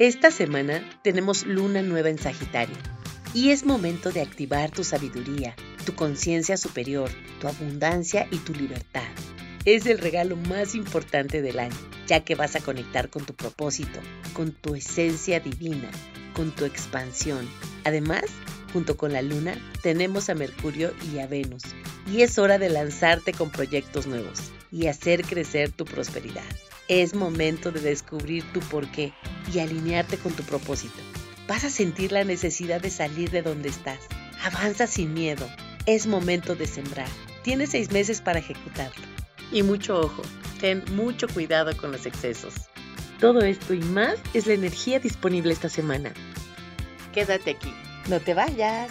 Esta semana tenemos luna nueva en Sagitario y es momento de activar tu sabiduría, tu conciencia superior, tu abundancia y tu libertad. Es el regalo más importante del año, ya que vas a conectar con tu propósito, con tu esencia divina, con tu expansión. Además, junto con la luna, tenemos a Mercurio y a Venus, y es hora de lanzarte con proyectos nuevos y hacer crecer tu prosperidad. Es momento de descubrir tu porqué y alinearte con tu propósito. Vas a sentir la necesidad de salir de donde estás. Avanza sin miedo. Es momento de sembrar. Tienes seis meses para ejecutarlo. Y mucho ojo, ten mucho cuidado con los excesos. Todo esto y más es la energía disponible esta semana. Quédate aquí. No te vayas.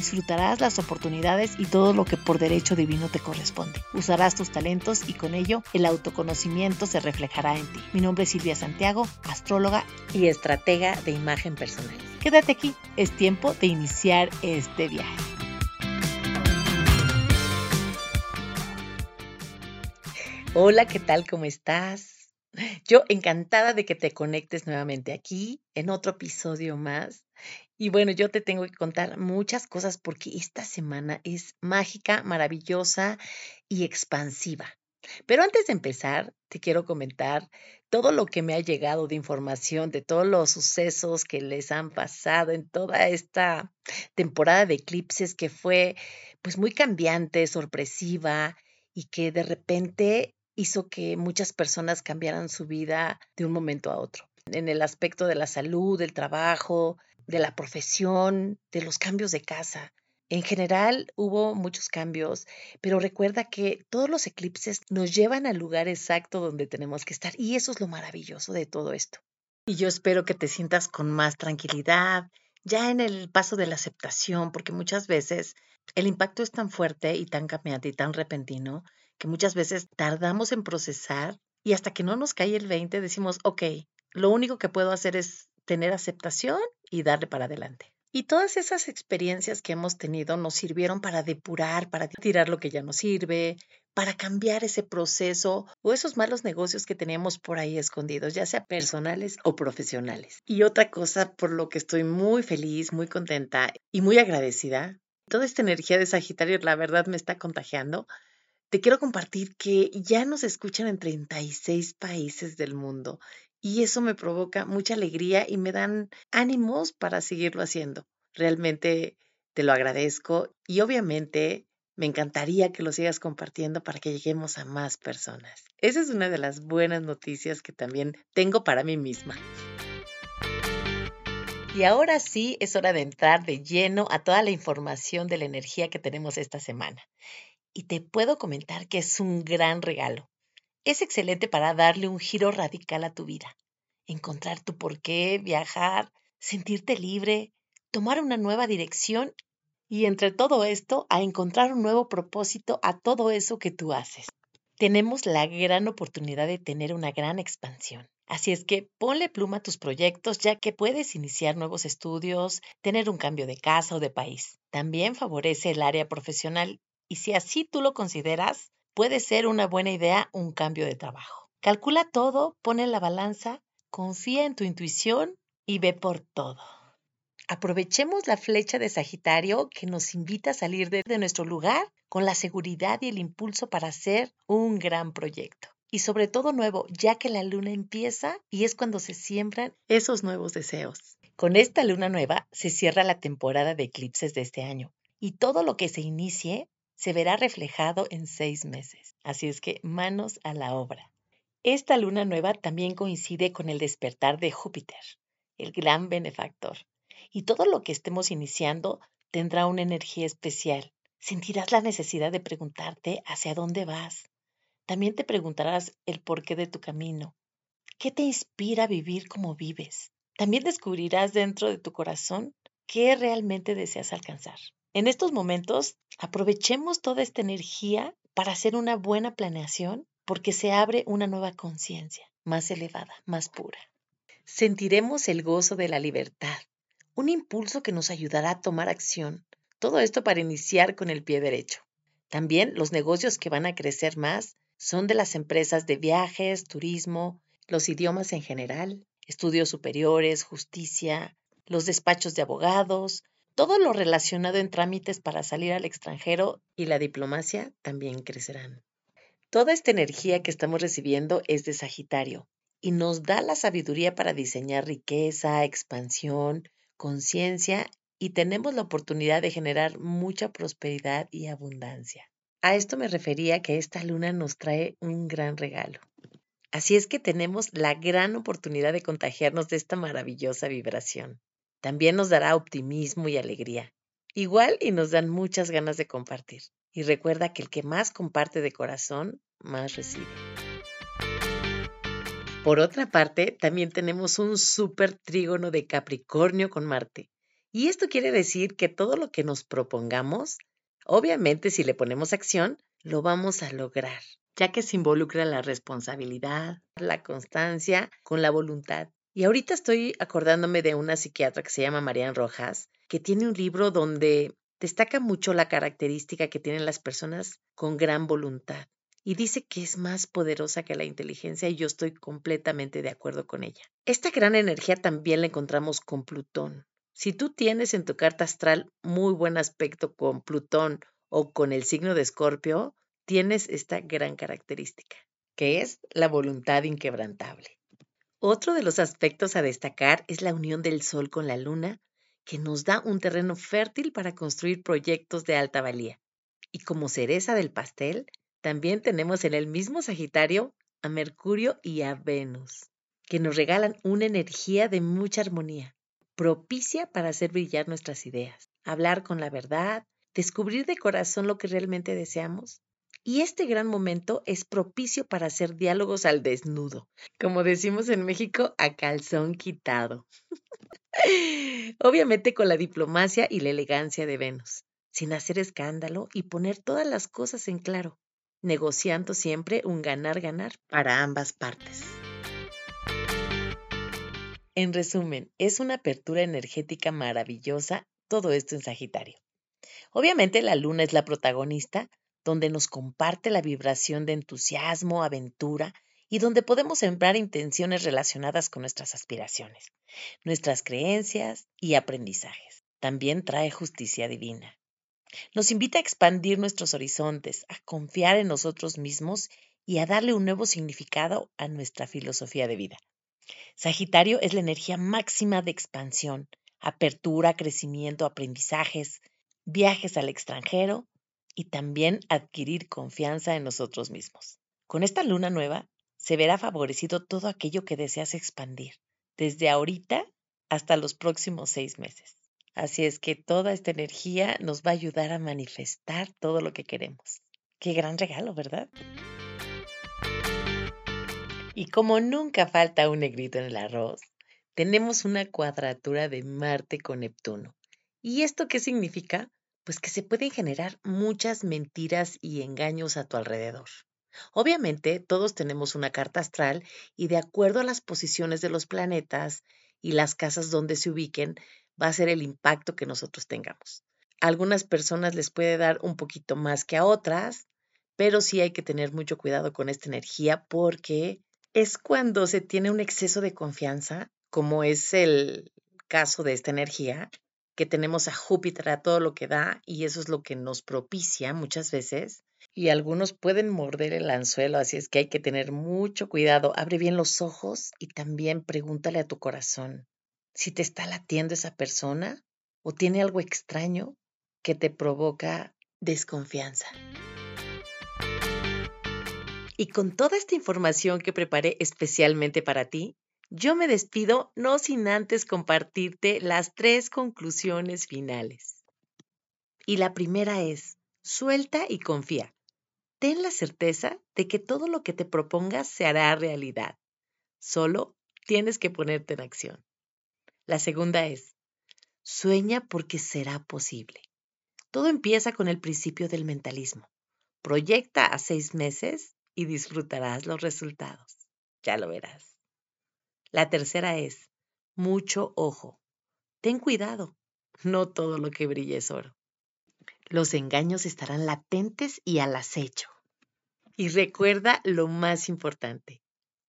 Disfrutarás las oportunidades y todo lo que por derecho divino te corresponde. Usarás tus talentos y con ello el autoconocimiento se reflejará en ti. Mi nombre es Silvia Santiago, astróloga y estratega de imagen personal. Quédate aquí, es tiempo de iniciar este viaje. Hola, ¿qué tal? ¿Cómo estás? Yo encantada de que te conectes nuevamente aquí en otro episodio más y bueno, yo te tengo que contar muchas cosas porque esta semana es mágica, maravillosa y expansiva. Pero antes de empezar, te quiero comentar todo lo que me ha llegado de información, de todos los sucesos que les han pasado en toda esta temporada de eclipses que fue pues muy cambiante, sorpresiva y que de repente hizo que muchas personas cambiaran su vida de un momento a otro. En el aspecto de la salud, del trabajo, de la profesión, de los cambios de casa. En general hubo muchos cambios, pero recuerda que todos los eclipses nos llevan al lugar exacto donde tenemos que estar y eso es lo maravilloso de todo esto. Y yo espero que te sientas con más tranquilidad, ya en el paso de la aceptación, porque muchas veces el impacto es tan fuerte y tan cambiante y tan repentino que muchas veces tardamos en procesar y hasta que no nos cae el 20 decimos, ok, lo único que puedo hacer es tener aceptación y darle para adelante. Y todas esas experiencias que hemos tenido nos sirvieron para depurar, para tirar lo que ya no sirve, para cambiar ese proceso o esos malos negocios que teníamos por ahí escondidos, ya sea personales o profesionales. Y otra cosa por lo que estoy muy feliz, muy contenta y muy agradecida, toda esta energía de Sagitario la verdad me está contagiando. Te quiero compartir que ya nos escuchan en 36 países del mundo y eso me provoca mucha alegría y me dan ánimos para seguirlo haciendo. Realmente te lo agradezco y obviamente me encantaría que lo sigas compartiendo para que lleguemos a más personas. Esa es una de las buenas noticias que también tengo para mí misma. Y ahora sí es hora de entrar de lleno a toda la información de la energía que tenemos esta semana. Y te puedo comentar que es un gran regalo. Es excelente para darle un giro radical a tu vida, encontrar tu porqué, viajar, sentirte libre, tomar una nueva dirección y entre todo esto a encontrar un nuevo propósito a todo eso que tú haces. Tenemos la gran oportunidad de tener una gran expansión. Así es que ponle pluma a tus proyectos ya que puedes iniciar nuevos estudios, tener un cambio de casa o de país. También favorece el área profesional y si así tú lo consideras, puede ser una buena idea un cambio de trabajo. Calcula todo, pone la balanza, confía en tu intuición y ve por todo. Aprovechemos la flecha de Sagitario que nos invita a salir de, nuestro lugar con la seguridad y el impulso para hacer un gran proyecto. Y sobre todo nuevo, ya que la luna empieza y es cuando se siembran esos nuevos deseos. Con esta luna nueva se cierra la temporada de eclipses de este año y todo lo que se inicie se verá reflejado en seis meses. Así es que manos a la obra. Esta luna nueva también coincide con el despertar de Júpiter, el gran benefactor. Y todo lo que estemos iniciando tendrá una energía especial. Sentirás la necesidad de preguntarte hacia dónde vas. También te preguntarás el porqué de tu camino. ¿Qué te inspira a vivir como vives? También descubrirás dentro de tu corazón qué realmente deseas alcanzar. En estos momentos, aprovechemos toda esta energía para hacer una buena planeación porque se abre una nueva conciencia, más elevada, más pura. Sentiremos el gozo de la libertad, un impulso que nos ayudará a tomar acción. Todo esto para iniciar con el pie derecho. También los negocios que van a crecer más son de las empresas de viajes, turismo, los idiomas en general, estudios superiores, justicia, los despachos de abogados, todo lo relacionado en trámites para salir al extranjero y la diplomacia también crecerán. Toda esta energía que estamos recibiendo es de Sagitario y nos da la sabiduría para diseñar riqueza, expansión, conciencia y tenemos la oportunidad de generar mucha prosperidad y abundancia. A esto me refería que esta luna nos trae un gran regalo. Así es que tenemos la gran oportunidad de contagiarnos de esta maravillosa vibración. También nos dará optimismo y alegría. Igual y nos dan muchas ganas de compartir. Y recuerda que el que más comparte de corazón, más recibe. Por otra parte, también tenemos un súper trígono de Capricornio con Marte. Y esto quiere decir que todo lo que nos propongamos, obviamente si le ponemos acción, lo vamos a lograr, ya que se involucra la responsabilidad, la constancia con la voluntad y ahorita estoy acordándome de una psiquiatra que se llama Marian Rojas, que tiene un libro donde destaca mucho la característica que tienen las personas con gran voluntad. Y dice que es más poderosa que la inteligencia y yo estoy completamente de acuerdo con ella. Esta gran energía también la encontramos con Plutón. Si tú tienes en tu carta astral muy buen aspecto con Plutón o con el signo de Escorpio, tienes esta gran característica, que es la voluntad inquebrantable. Otro de los aspectos a destacar es la unión del Sol con la Luna, que nos da un terreno fértil para construir proyectos de alta valía. Y como cereza del pastel, también tenemos en el mismo Sagitario a Mercurio y a Venus, que nos regalan una energía de mucha armonía, propicia para hacer brillar nuestras ideas, hablar con la verdad, descubrir de corazón lo que realmente deseamos y este gran momento es propicio para hacer diálogos al desnudo, como decimos en México, a calzón quitado. Obviamente con la diplomacia y la elegancia de Venus, sin hacer escándalo y poner todas las cosas en claro, negociando siempre un ganar-ganar para ambas partes. En resumen, es una apertura energética maravillosa todo esto en Sagitario. Obviamente la luna es la protagonista, donde nos comparte la vibración de entusiasmo, aventura y donde podemos sembrar intenciones relacionadas con nuestras aspiraciones, nuestras creencias y aprendizajes. También trae justicia divina. Nos invita a expandir nuestros horizontes, a confiar en nosotros mismos y a darle un nuevo significado a nuestra filosofía de vida. Sagitario es la energía máxima de expansión, apertura, crecimiento, aprendizajes, viajes al extranjero y también adquirir confianza en nosotros mismos. Con esta luna nueva se verá favorecido todo aquello que deseas expandir, desde ahorita hasta los próximos seis meses. Así es que toda esta energía nos va a ayudar a manifestar todo lo que queremos. Qué gran regalo, ¿verdad? Y como nunca falta un negrito en el arroz, tenemos una cuadratura de Marte con Neptuno. ¿Y esto qué significa? Pues que se pueden generar muchas mentiras y engaños a tu alrededor. Obviamente, todos tenemos una carta astral y de acuerdo a las posiciones de los planetas y las casas donde se ubiquen, va a ser el impacto que nosotros tengamos. A algunas personas les puede dar un poquito más que a otras, pero sí hay que tener mucho cuidado con esta energía porque es cuando se tiene un exceso de confianza, como es el caso de esta energía, que tenemos a Júpiter a todo lo que da y eso es lo que nos propicia muchas veces. Y algunos pueden morder el anzuelo, así es que hay que tener mucho cuidado. Abre bien los ojos y también pregúntale a tu corazón si te está latiendo esa persona o tiene algo extraño que te provoca desconfianza. Y con toda esta información que preparé especialmente para ti, yo me despido no sin antes compartirte las tres conclusiones finales. Y la primera es, suelta y confía. Ten la certeza de que todo lo que te propongas se hará realidad. Solo tienes que ponerte en acción. La segunda es, sueña porque será posible. Todo empieza con el principio del mentalismo. Proyecta a seis meses y disfrutarás los resultados. Ya lo verás. La tercera es, mucho ojo. Ten cuidado. No todo lo que brilla es oro. Los engaños estarán latentes y al acecho. Y recuerda lo más importante.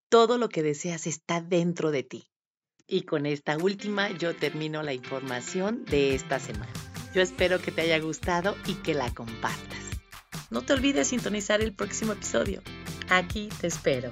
Todo lo que deseas está dentro de ti. Y con esta última yo termino la información de esta semana. Yo espero que te haya gustado y que la compartas. No te olvides sintonizar el próximo episodio. Aquí te espero.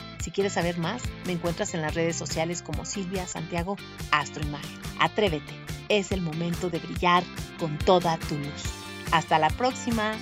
Si quieres saber más, me encuentras en las redes sociales como Silvia Santiago Astroimagen. Atrévete, es el momento de brillar con toda tu luz. Hasta la próxima.